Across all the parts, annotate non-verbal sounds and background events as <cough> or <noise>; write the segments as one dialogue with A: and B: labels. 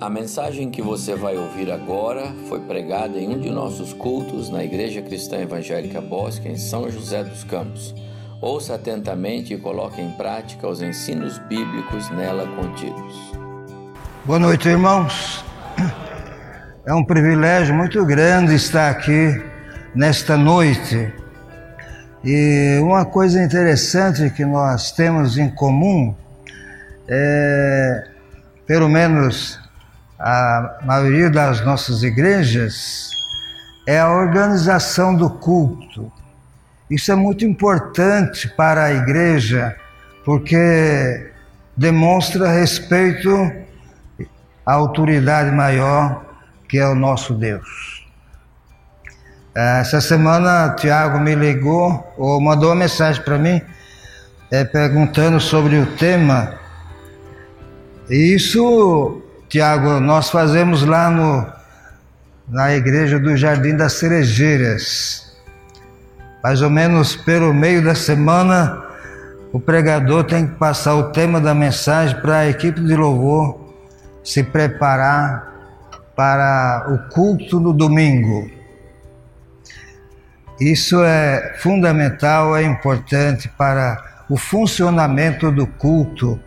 A: A mensagem que você vai ouvir agora foi pregada em um de nossos cultos na Igreja Cristã Evangélica Bosque, em São José dos Campos. Ouça atentamente e coloque em prática os ensinos bíblicos nela contidos.
B: Boa noite, irmãos. É um privilégio muito grande estar aqui nesta noite. E uma coisa interessante que nós temos em comum é, pelo menos a maioria das nossas igrejas, é a organização do culto. Isso é muito importante para a igreja, porque demonstra respeito à autoridade maior que é o nosso Deus. Essa semana, Tiago me ligou ou mandou uma mensagem para mim é, perguntando sobre o tema. Isso Tiago, nós fazemos lá no, na igreja do Jardim das Cerejeiras. Mais ou menos pelo meio da semana, o pregador tem que passar o tema da mensagem para a equipe de louvor se preparar para o culto no domingo. Isso é fundamental, é importante para o funcionamento do culto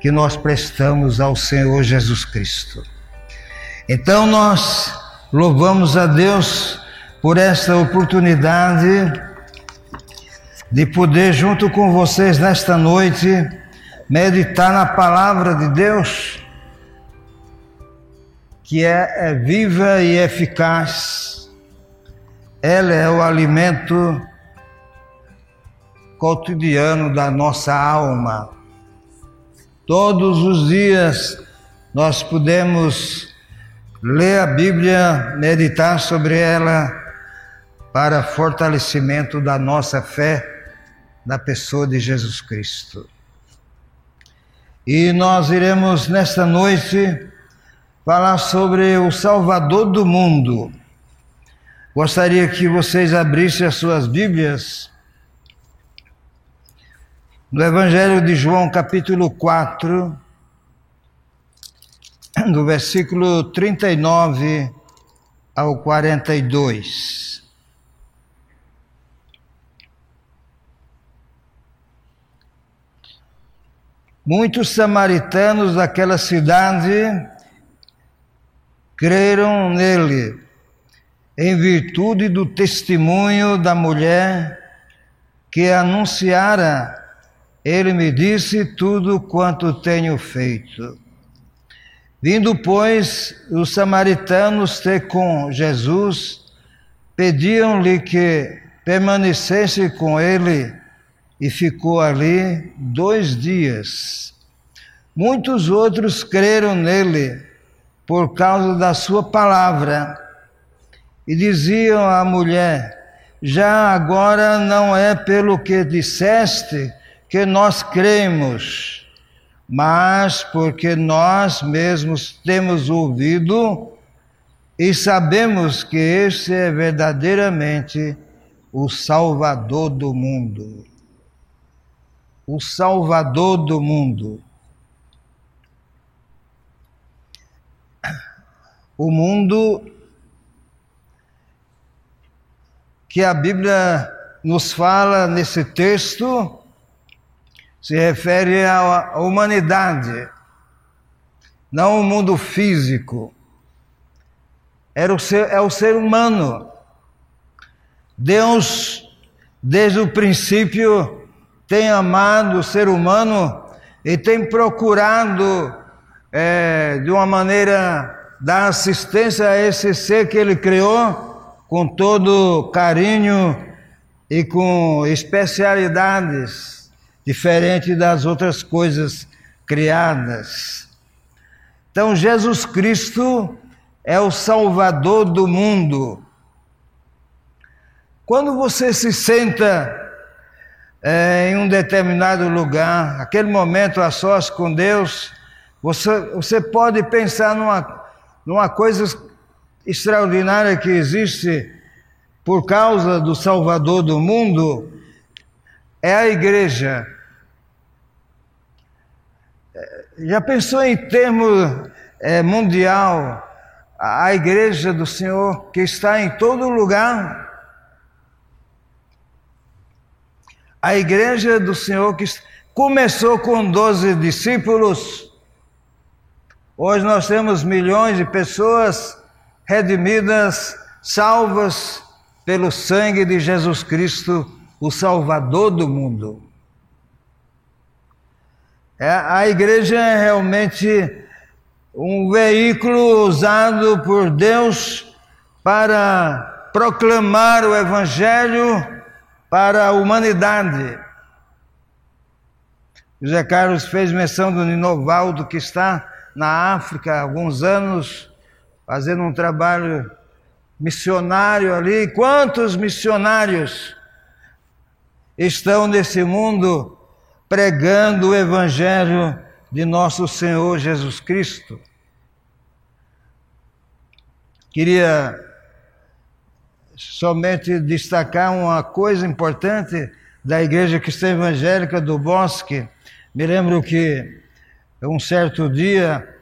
B: que nós prestamos ao Senhor Jesus Cristo. Então nós louvamos a Deus por esta oportunidade de poder, junto com vocês nesta noite, meditar na palavra de Deus, que é, é viva e eficaz. Ela é o alimento cotidiano da nossa alma. Todos os dias nós podemos ler a Bíblia, meditar sobre ela para fortalecimento da nossa fé na pessoa de Jesus Cristo. E nós iremos nesta noite falar sobre o Salvador do mundo. Gostaria que vocês abrissem as suas Bíblias no Evangelho de João, capítulo 4, do versículo 39 ao 42. Muitos samaritanos daquela cidade creram nele, em virtude do testemunho da mulher que anunciara ele me disse tudo quanto tenho feito. Vindo, pois, os samaritanos ter com Jesus, pediam-lhe que permanecesse com ele e ficou ali dois dias. Muitos outros creram nele por causa da sua palavra e diziam à mulher: Já agora não é pelo que disseste que nós cremos, mas porque nós mesmos temos ouvido e sabemos que esse é verdadeiramente o Salvador do mundo. O Salvador do mundo. O mundo que a Bíblia nos fala nesse texto se refere à humanidade, não o mundo físico. Era o ser, é o ser humano. Deus, desde o princípio, tem amado o ser humano e tem procurado, é, de uma maneira, dar assistência a esse ser que ele criou com todo carinho e com especialidades diferente das outras coisas criadas. Então, Jesus Cristo é o Salvador do mundo. Quando você se senta é, em um determinado lugar, aquele momento a sós com Deus, você, você pode pensar numa, numa coisa extraordinária que existe por causa do Salvador do mundo, é a igreja. Já pensou em termos é, mundial, a igreja do Senhor que está em todo lugar. A igreja do Senhor que começou com 12 discípulos, hoje nós temos milhões de pessoas redimidas, salvas pelo sangue de Jesus Cristo, o Salvador do mundo. É, a igreja é realmente um veículo usado por Deus para proclamar o Evangelho para a humanidade. José Carlos fez menção do Ninovaldo, que está na África há alguns anos, fazendo um trabalho missionário ali. Quantos missionários estão nesse mundo pregando o Evangelho de nosso Senhor Jesus Cristo. Queria somente destacar uma coisa importante da Igreja Cristã Evangélica do Bosque. Me lembro que um certo dia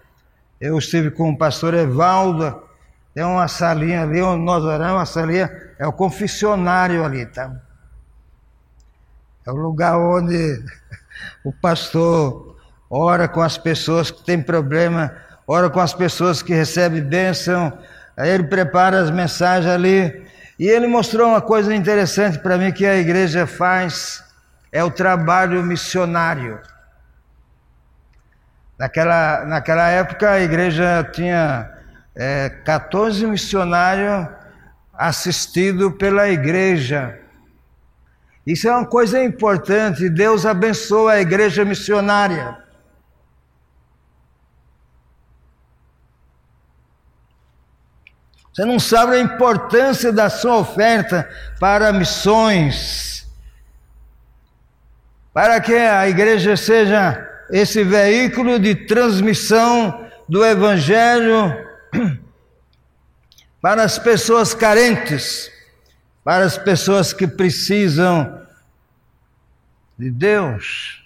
B: eu estive com o pastor Evaldo, tem uma salinha ali onde nós oramos, uma salinha, é o confessionário ali, tá? É o lugar onde o pastor ora com as pessoas que têm problema, ora com as pessoas que recebem bênção, aí ele prepara as mensagens ali. E ele mostrou uma coisa interessante para mim que a igreja faz, é o trabalho missionário. Naquela, naquela época a igreja tinha é, 14 missionários assistidos pela igreja. Isso é uma coisa importante. Deus abençoa a igreja missionária. Você não sabe a importância da sua oferta para missões, para que a igreja seja esse veículo de transmissão do Evangelho <clears throat> para as pessoas carentes para as pessoas que precisam de Deus.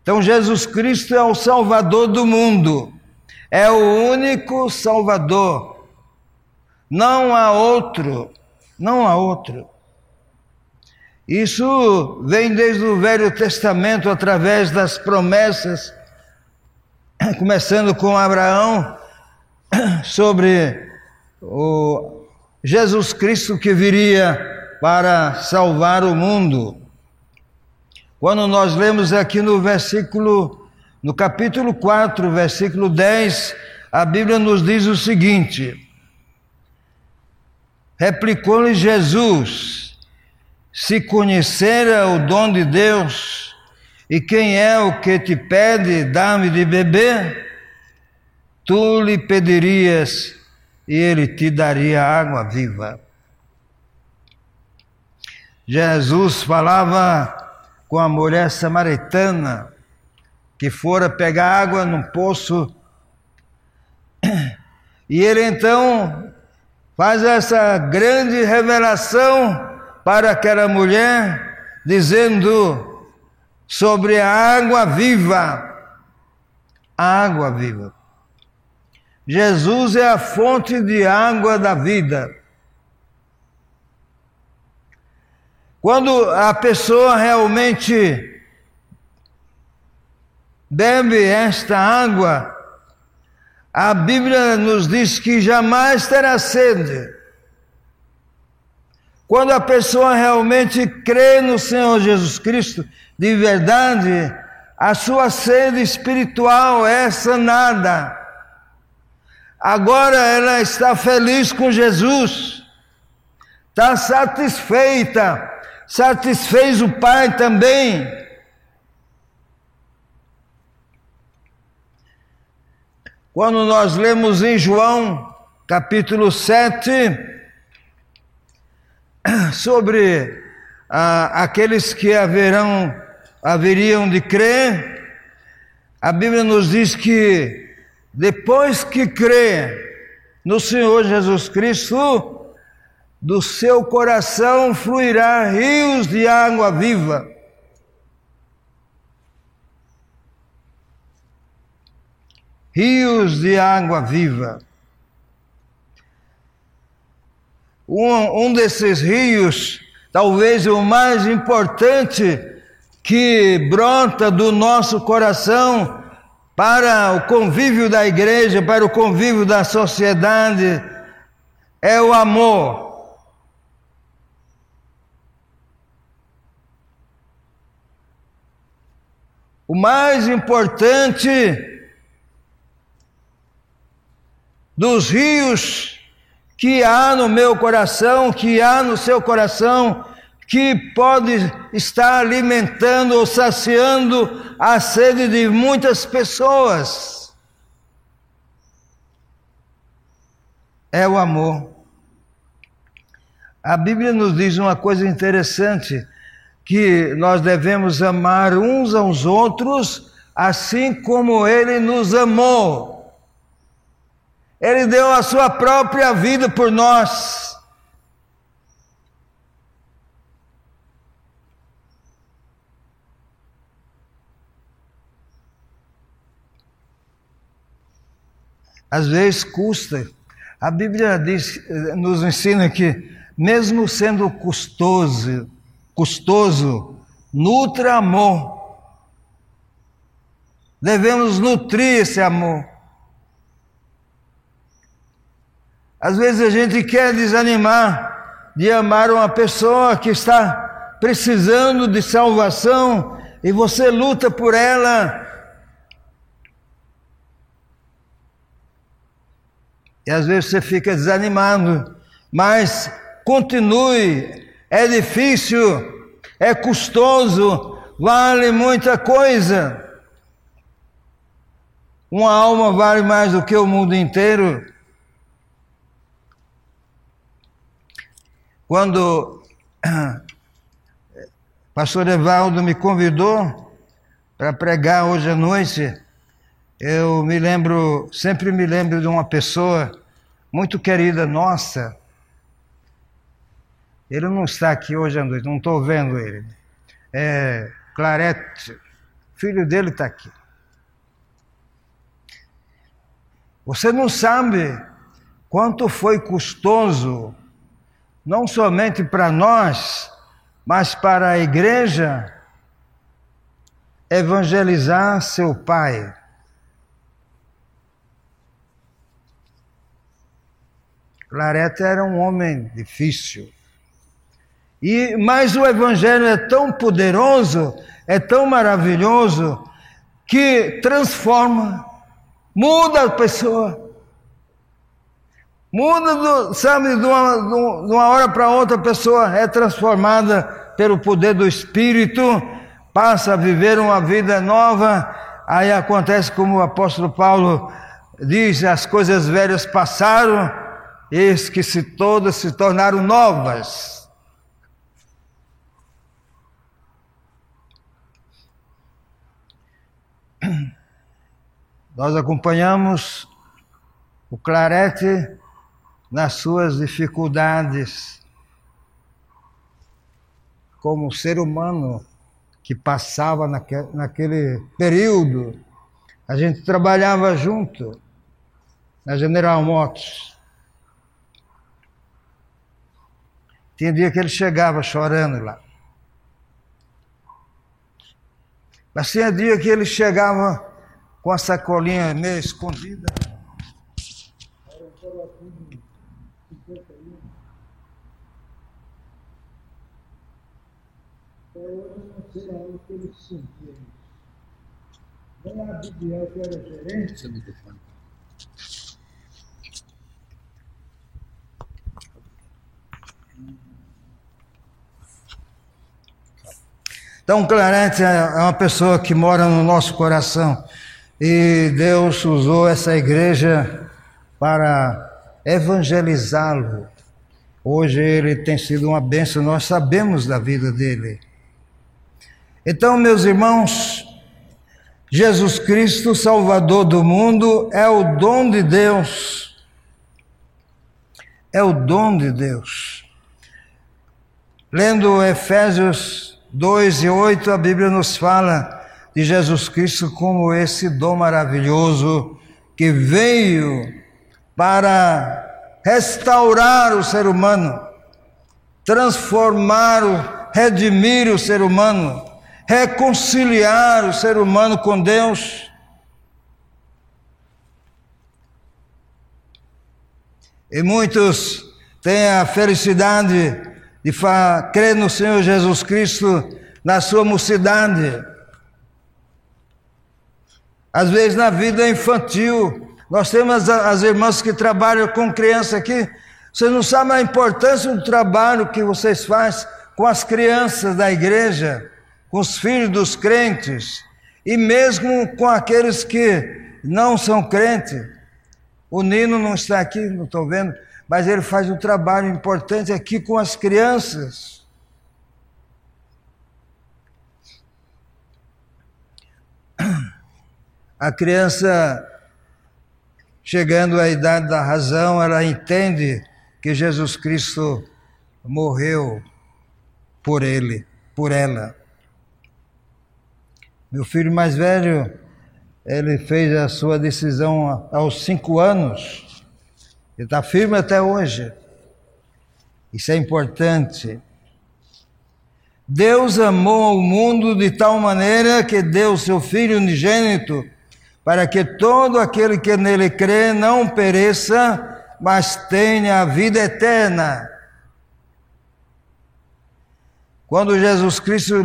B: Então, Jesus Cristo é o Salvador do mundo, é o único Salvador, não há outro, não há outro. Isso vem desde o Velho Testamento através das promessas, começando com Abraão, <clears throat> sobre o Jesus Cristo que viria para salvar o mundo. Quando nós lemos aqui no versículo, no capítulo 4, versículo 10, a Bíblia nos diz o seguinte: Replicou-lhe Jesus: Se conhecera o dom de Deus, e quem é o que te pede, dá-me de beber, tu lhe pedirias e ele te daria água viva. Jesus falava com a mulher samaritana que fora pegar água num poço. <clears throat> E ele então faz essa grande revelação para aquela mulher, dizendo sobre a água viva. A água viva. Jesus é a fonte de água da vida. Quando a pessoa realmente bebe esta água, a Bíblia nos diz que jamais terá sede. Quando a pessoa realmente crê no Senhor Jesus Cristo de verdade, a sua sede espiritual é sanada. Agora ela está feliz com Jesus, está satisfeita, satisfez o Pai também. Quando nós lemos em João, capítulo 7, <clears throat> sobre ah, aqueles que haverão, haveriam de crer, a Bíblia nos diz que depois que crê no Senhor Jesus Cristo, do seu coração fluirá rios de água viva. rios de água viva. Um, um desses rios, talvez o mais importante, que brota do nosso coração para o convívio da igreja, para o convívio da sociedade, é o amor. O mais importante dos rios que há no meu coração, que há no seu coração, que pode estar alimentando ou saciando a sede de muitas pessoas. É o amor. A Bíblia nos diz uma coisa interessante que nós devemos amar uns aos outros assim como Ele nos amou. Ele deu a sua própria vida por nós. Às vezes custa. A Bíblia diz, nos ensina que, mesmo sendo custoso, custoso, nutra amor. Devemos nutrir esse amor. Às vezes a gente quer desanimar de amar uma pessoa que está precisando de salvação e você luta por ela. E às vezes você fica desanimado, mas continue é difícil, é custoso, vale muita coisa. Uma alma vale mais do que o mundo inteiro. Quando <clears throat> pastor Evaldo me convidou para pregar hoje à noite, eu me lembro, sempre me lembro de uma pessoa muito querida nossa, ele não está aqui hoje à noite, não estou vendo ele. É Clarete, filho dele está aqui. Você não sabe quanto foi custoso, não somente para nós, mas para a igreja, evangelizar seu pai. Clarete era um homem difícil. E mas o evangelho é tão poderoso, é tão maravilhoso que transforma, muda a pessoa. Muda, do, sabe, de uma, de uma hora para outra a pessoa é transformada pelo poder do Espírito, passa a viver uma vida nova. Aí acontece como o apóstolo Paulo diz: as coisas velhas passaram, eis que se todas se tornaram novas. Nós acompanhamos o Clarete nas suas dificuldades, como ser humano que passava naquele, período. A gente trabalhava junto na General Motors. Tinha dia que ele chegava chorando lá. Mas tinha dia que ele chegava com a sacolinha meio escondida. Era um coloquinho 51. Até hoje eu não sei aonde ele sentia isso. Nem a Bibiel, que era gerente. Então, Clarence é uma pessoa que mora no nosso coração. E Deus usou essa igreja para evangelizá-lo. Hoje ele tem sido uma bênção, nós sabemos da vida dele. Então, meus irmãos, Jesus Cristo, Salvador do mundo, é o dom de Deus. É o dom de Deus. Lendo Efésios 2 e 8, a Bíblia nos fala de Jesus Cristo como esse dom maravilhoso que veio para restaurar o ser humano, transformar, o, redimir o ser humano, reconciliar o ser humano com Deus. E muitos têm a felicidade de crer no Senhor Jesus Cristo na sua mocidade. Às vezes na vida infantil, nós temos as irmãs que trabalham com criança aqui. Vocês não sabem a importância do trabalho que vocês fazem com as crianças da igreja, com os filhos dos crentes e mesmo com aqueles que não são crentes. O Nino não está aqui, não estou vendo, mas ele faz um trabalho importante aqui com as crianças. A criança, chegando à idade da razão, ela entende que Jesus Cristo morreu por ele, por ela. Meu filho mais velho, ele fez a sua decisão aos cinco anos ele está firme até hoje. Isso é importante. Deus amou o mundo de tal maneira que deu seu Filho unigênito, para que todo aquele que nele crê não pereça, mas tenha a vida eterna. Quando Jesus Cristo,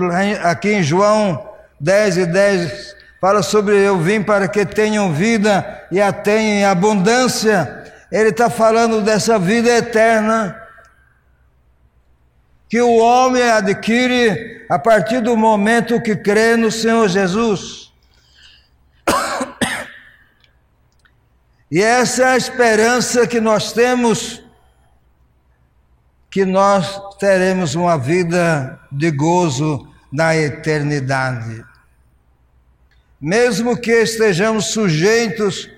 B: aqui em João 10 e 10, fala sobre eu vim para que tenham vida e a tenham em abundância, ele está falando dessa vida eterna que o homem adquire a partir do momento que crê no Senhor Jesus. E essa é a esperança que nós temos, que nós teremos uma vida de gozo na eternidade. Mesmo que estejamos sujeitos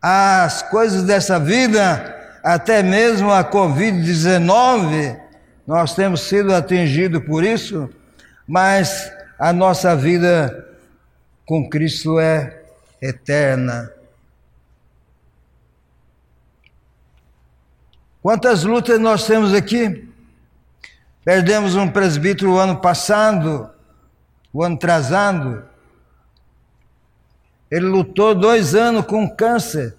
B: as coisas dessa vida, até mesmo a Covid-19, nós temos sido atingidos por isso, mas a nossa vida com Cristo é eterna. Quantas lutas nós temos aqui? Perdemos um presbítero o ano passado, o ano atrasado. Ele lutou dois anos com câncer.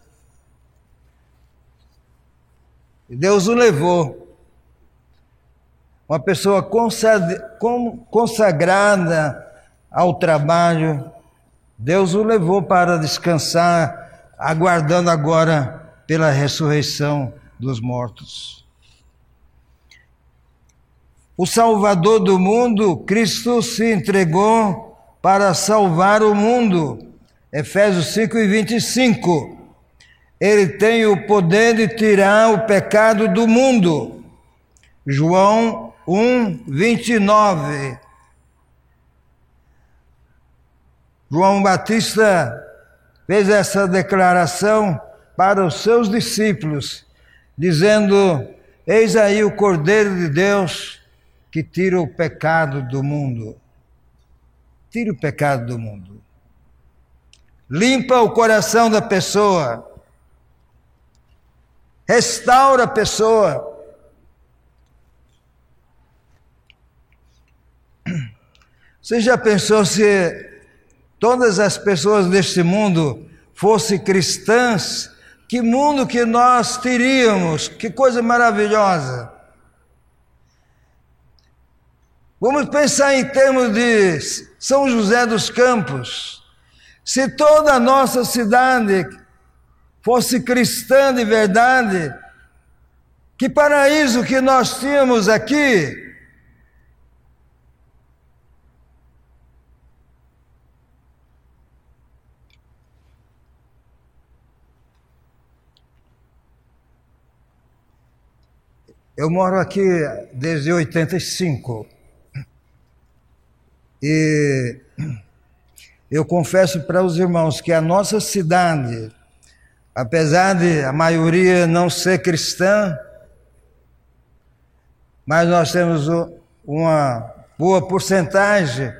B: E Deus o levou. Uma pessoa consagrada ao trabalho. Deus o levou para descansar, aguardando agora pela ressurreição dos mortos. O Salvador do mundo, Cristo se entregou para salvar o mundo. Efésios 5 e 25. Ele tem o poder de tirar o pecado do mundo. João 1, 29. João Batista fez essa declaração para os seus discípulos, dizendo: Eis aí o Cordeiro de Deus que tira o pecado do mundo. Tira o pecado do mundo limpa o coração da pessoa, restaura a pessoa. Você já pensou se todas as pessoas deste mundo fossem cristãs? Que mundo que nós teríamos? Que coisa maravilhosa! Vamos pensar em termos de São José dos Campos. Se toda a nossa cidade fosse cristã de verdade, que paraíso que nós tínhamos aqui. Eu moro aqui desde 85. E eu confesso para os irmãos que a nossa cidade, apesar de a maioria não ser cristã, mas nós temos uma boa porcentagem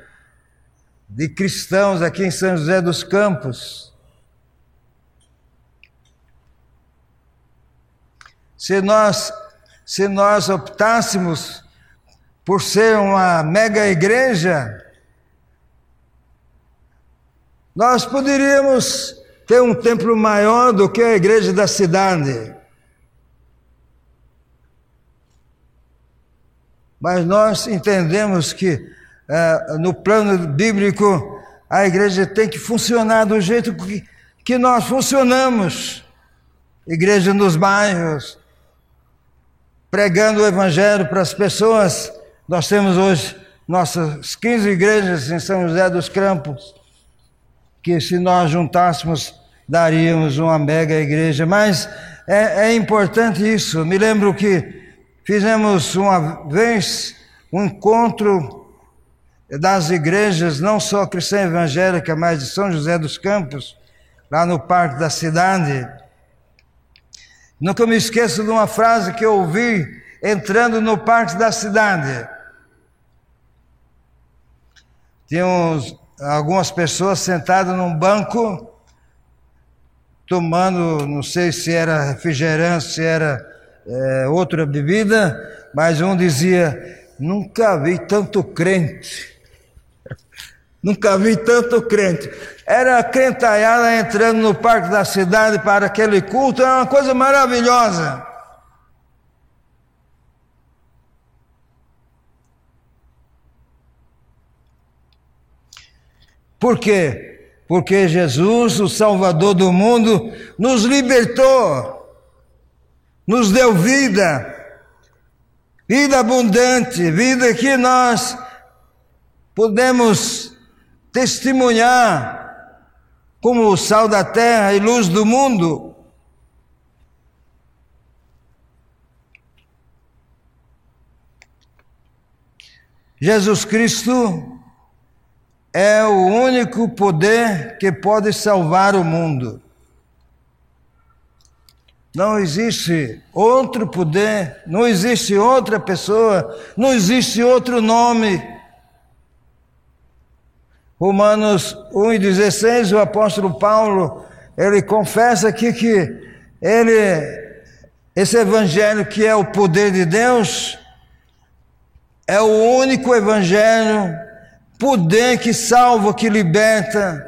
B: de cristãos aqui em São José dos Campos. Se nós, se nós optássemos por ser uma mega igreja, nós poderíamos ter um templo maior do que a igreja da cidade. Mas nós entendemos que é, no plano bíblico a igreja tem que funcionar do jeito que, que nós funcionamos. Igreja nos bairros, pregando o evangelho para as pessoas. Nós temos hoje nossas 15 igrejas em São José dos Campos, que se nós juntássemos daríamos uma mega igreja. Mas é, é importante isso. Me lembro que fizemos uma vez um encontro das igrejas, não só cristã evangélica, mas de São José dos Campos, lá no Parque da Cidade. Nunca me esqueço de uma frase que eu ouvi entrando no Parque da Cidade. Tinha uns, algumas pessoas sentadas num banco, tomando, não sei se era refrigerante, se era é, outra bebida, mas um dizia: Nunca vi tanto crente <laughs> Nunca vi tanto crente. Era a crentalhada entrando no parque da cidade para aquele culto, era uma coisa maravilhosa. Por quê? Porque Jesus, o Salvador do mundo, nos libertou, nos deu vida, vida abundante, vida que nós podemos testemunhar como o sal da terra e luz do mundo. Jesus Cristo é o único poder que pode salvar o mundo. Não existe outro poder, não existe outra pessoa, não existe outro nome Romanos 1,16, o apóstolo Paulo, ele confessa aqui que ele, esse evangelho que é o poder de Deus, é o único evangelho, poder que salva, que liberta,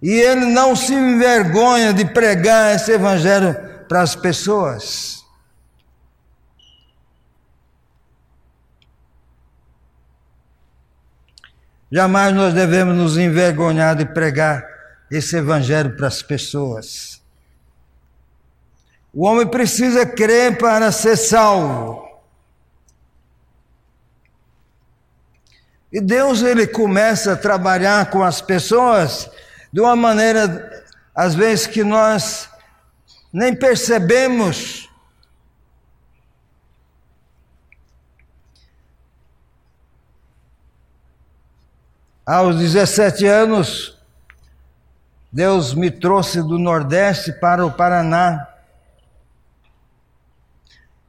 B: e ele não se envergonha de pregar esse evangelho para as pessoas. Jamais nós devemos nos envergonhar de pregar esse evangelho para as pessoas. O homem precisa crer para ser salvo. E Deus ele começa a trabalhar com as pessoas de uma maneira às vezes que nós nem percebemos. Aos 17 anos, Deus me trouxe do Nordeste para o Paraná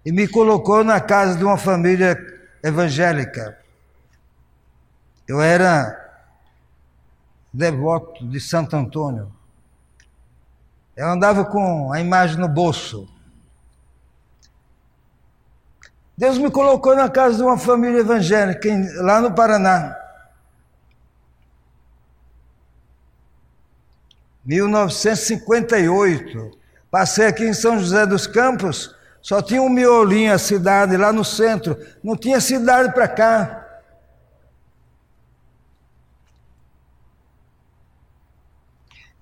B: e me colocou na casa de uma família evangélica. Eu era devoto de Santo Antônio. Eu andava com a imagem no bolso. Deus me colocou na casa de uma família evangélica lá no Paraná. 1958. Passei aqui em São José dos Campos, só tinha um miolinho a cidade lá no centro, não tinha cidade para cá.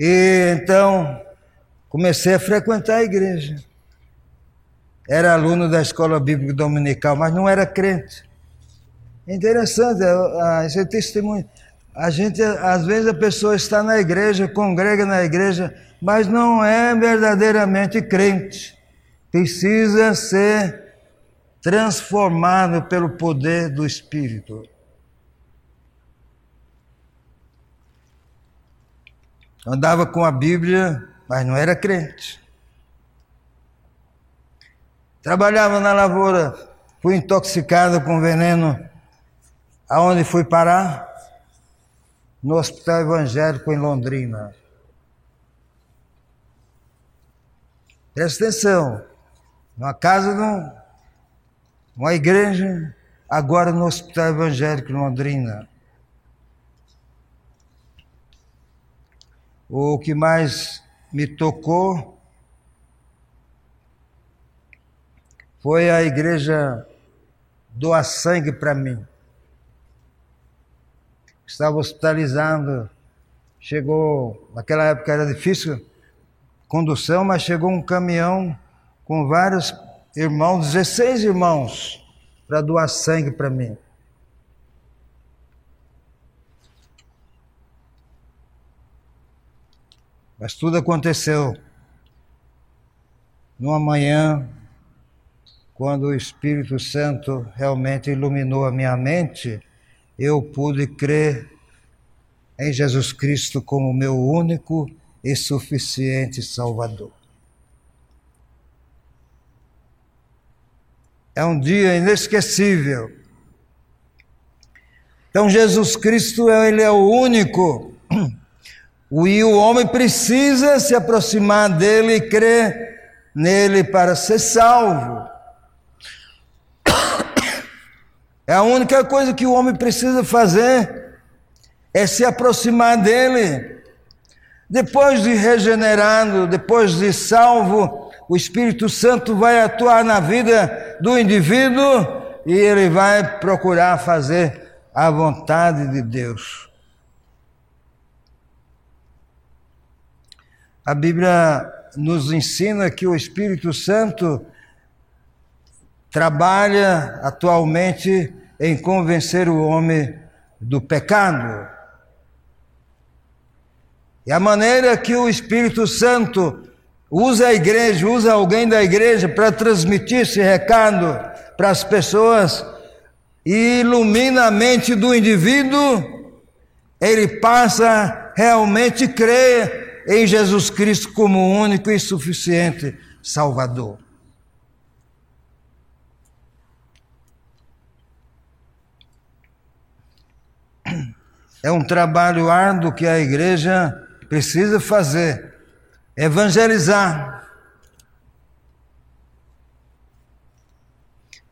B: E então comecei a frequentar a igreja. Era aluno da escola bíblica dominical, mas não era crente. Interessante, esse é testemunho. A gente, às vezes, a pessoa está na igreja, congrega na igreja, mas não é verdadeiramente crente. Precisa ser transformado pelo poder do Espírito. Andava com a Bíblia, mas não era crente. Trabalhava na lavoura, fui intoxicado com veneno. Aonde fui parar? no Hospital Evangélico em Londrina. Presta atenção. numa casa, num, uma igreja, agora no Hospital Evangélico em Londrina. O que mais me tocou foi a igreja doar sangue para mim. Estava hospitalizado, chegou, naquela época era difícil condução, mas chegou um caminhão com vários irmãos, 16 irmãos, para doar sangue para mim. Mas tudo aconteceu numa manhã, quando o Espírito Santo realmente iluminou a minha mente, eu pude crer em Jesus Cristo como meu único e suficiente Salvador. É um dia inesquecível. Então Jesus Cristo ele é o único e o homem precisa se aproximar dele e crer nele para ser salvo. É a única coisa que o homem precisa fazer é se aproximar dele. Depois de regenerado, depois de salvo, o Espírito Santo vai atuar na vida do indivíduo e ele vai procurar fazer a vontade de Deus. A Bíblia nos ensina que o Espírito Santo trabalha atualmente em convencer o homem do pecado. E a maneira que o Espírito Santo usa a igreja, usa alguém da igreja para transmitir esse recado para as pessoas e ilumina a mente do indivíduo, ele passa realmente crer em Jesus Cristo como único e suficiente Salvador. É um trabalho árduo que a igreja precisa fazer, evangelizar.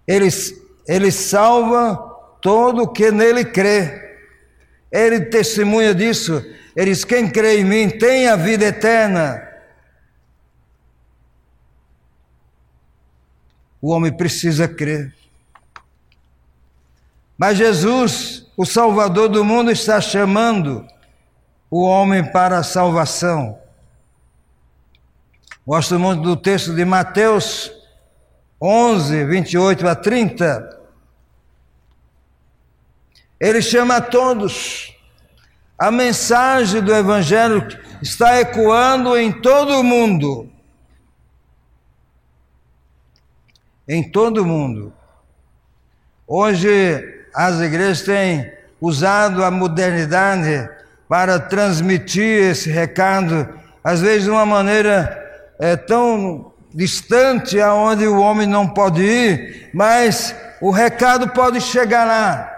B: Ele, ele salva todo que nele crê. Ele testemunha disso ele diz: Quem crê em mim tem a vida eterna. O homem precisa crer. Mas Jesus, o Salvador do mundo, está chamando o homem para a salvação. Gosto muito do texto de Mateus 11, 28 a 30. Ele chama a todos. A mensagem do Evangelho está ecoando em todo o mundo. Em todo o mundo. Hoje, as igrejas têm usado a modernidade para transmitir esse recado, às vezes de uma maneira é, tão distante aonde o homem não pode ir, mas o recado pode chegar lá.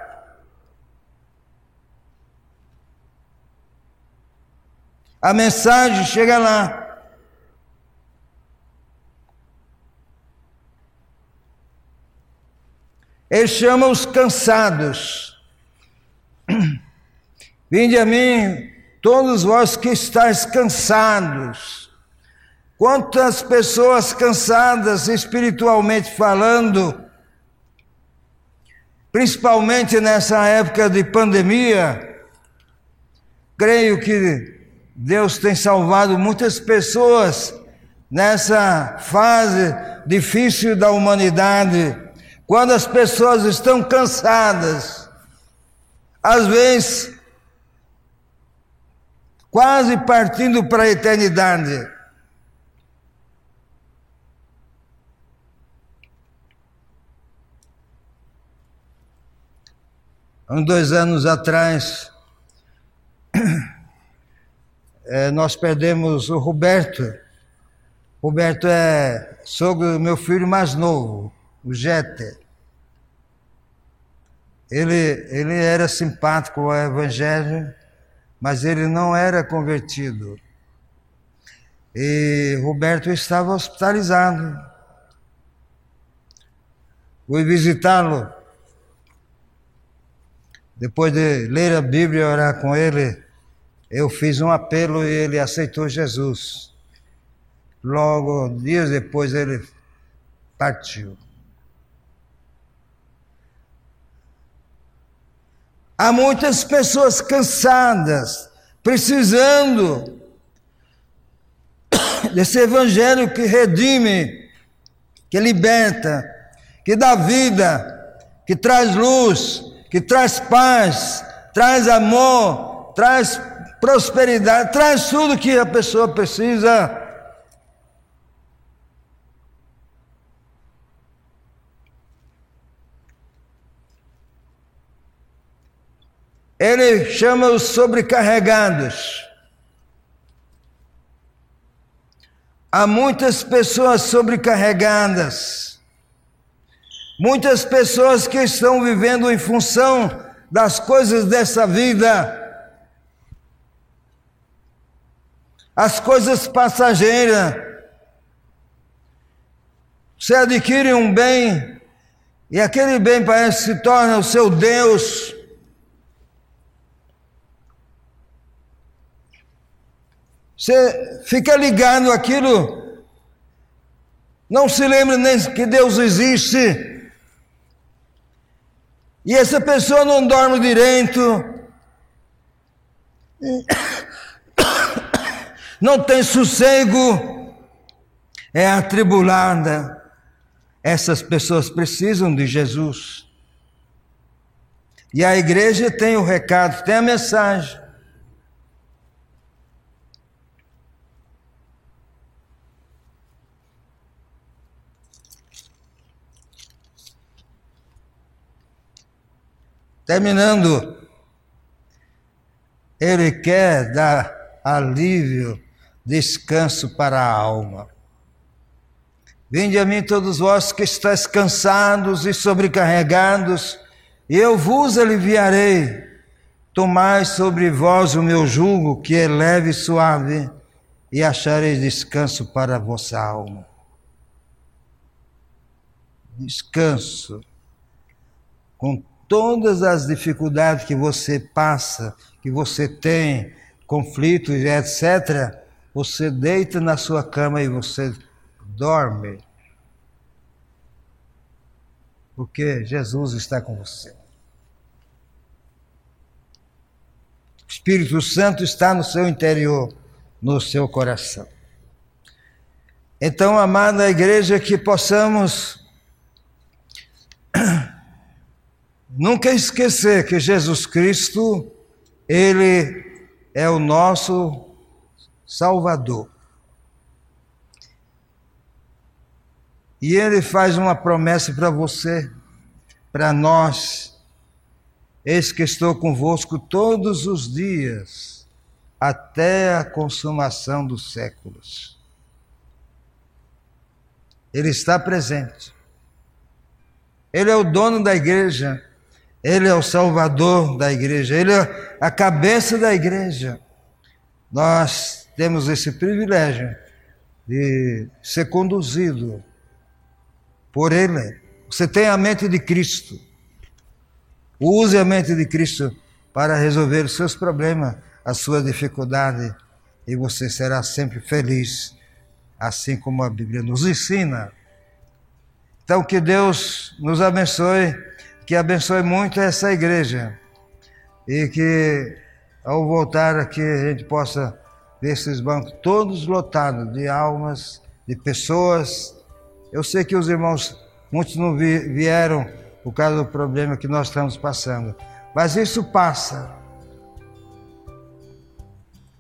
B: A mensagem chega lá. Ele chama os cansados. <clears throat> Vinde a mim, todos vós que estáis cansados. Quantas pessoas cansadas espiritualmente falando, principalmente nessa época de pandemia, creio que Deus tem salvado muitas pessoas nessa fase difícil da humanidade, quando as pessoas estão cansadas, às vezes quase partindo para a eternidade. Há dois anos atrás, nós perdemos o Roberto. Roberto é sogro do meu filho mais novo, o Jeter. Ele, ele era simpático ao Evangelho, mas ele não era convertido. E Roberto estava hospitalizado. fui visitá-lo. Depois de ler a Bíblia e orar com ele, eu fiz um apelo e ele aceitou Jesus. Logo, dias depois, ele partiu. Há muitas pessoas cansadas, precisando <coughs> desse evangelho que redime, que liberta, que dá vida, que traz luz, que traz paz, traz amor, traz prosperidade, traz tudo que a pessoa precisa. Ele chama os sobrecarregados. Há muitas pessoas sobrecarregadas, muitas pessoas que estão vivendo em função das coisas dessa vida, as coisas passageiras. Você adquire um bem e aquele bem parece se torna o seu Deus. Você fica ligado aquilo, não se lembra nem que Deus existe. E essa pessoa não dorme direito, não tem sossego, é atribulada. Essas pessoas precisam de Jesus. E a igreja tem o recado, tem a mensagem. Terminando, ele quer dar alívio, descanso para a alma. Vinde a mim todos vós que estáis cansados e sobrecarregados, e eu vos aliviarei. Tomai sobre vós o meu jugo, que é leve e suave, e achareis descanso para a vossa alma. Descanso com todas as dificuldades que você passa, que você tem, conflitos, etc., você deita na sua cama e você dorme. Porque Jesus está com você. O Espírito Santo está no seu interior, no seu coração. Então, amada igreja, que possamos <clears throat> Nunca esquecer que Jesus Cristo, Ele é o nosso Salvador. E Ele faz uma promessa para você, para nós. Eis que estou convosco todos os dias, até a consumação dos séculos. Ele está presente. Ele é o dono da igreja. Ele é o salvador da igreja, ele é a cabeça da igreja. Nós temos esse privilégio de ser conduzido por ele. Você tem a mente de Cristo. Use a mente de Cristo para resolver os seus problemas, a sua dificuldade, e você será sempre feliz, assim como a Bíblia nos ensina. Então, que Deus nos abençoe que abençoe muito essa igreja e que ao voltar aqui a gente possa ver esses bancos todos lotados de almas, de pessoas. Eu sei que os irmãos, muitos não vieram por causa do problema que nós estamos passando, mas isso passa.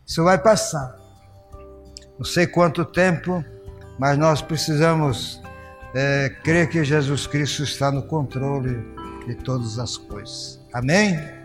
B: Isso vai passar. Não sei quanto tempo, mas nós precisamos é, crer que Jesus Cristo está no controle de todas as coisas. Amém?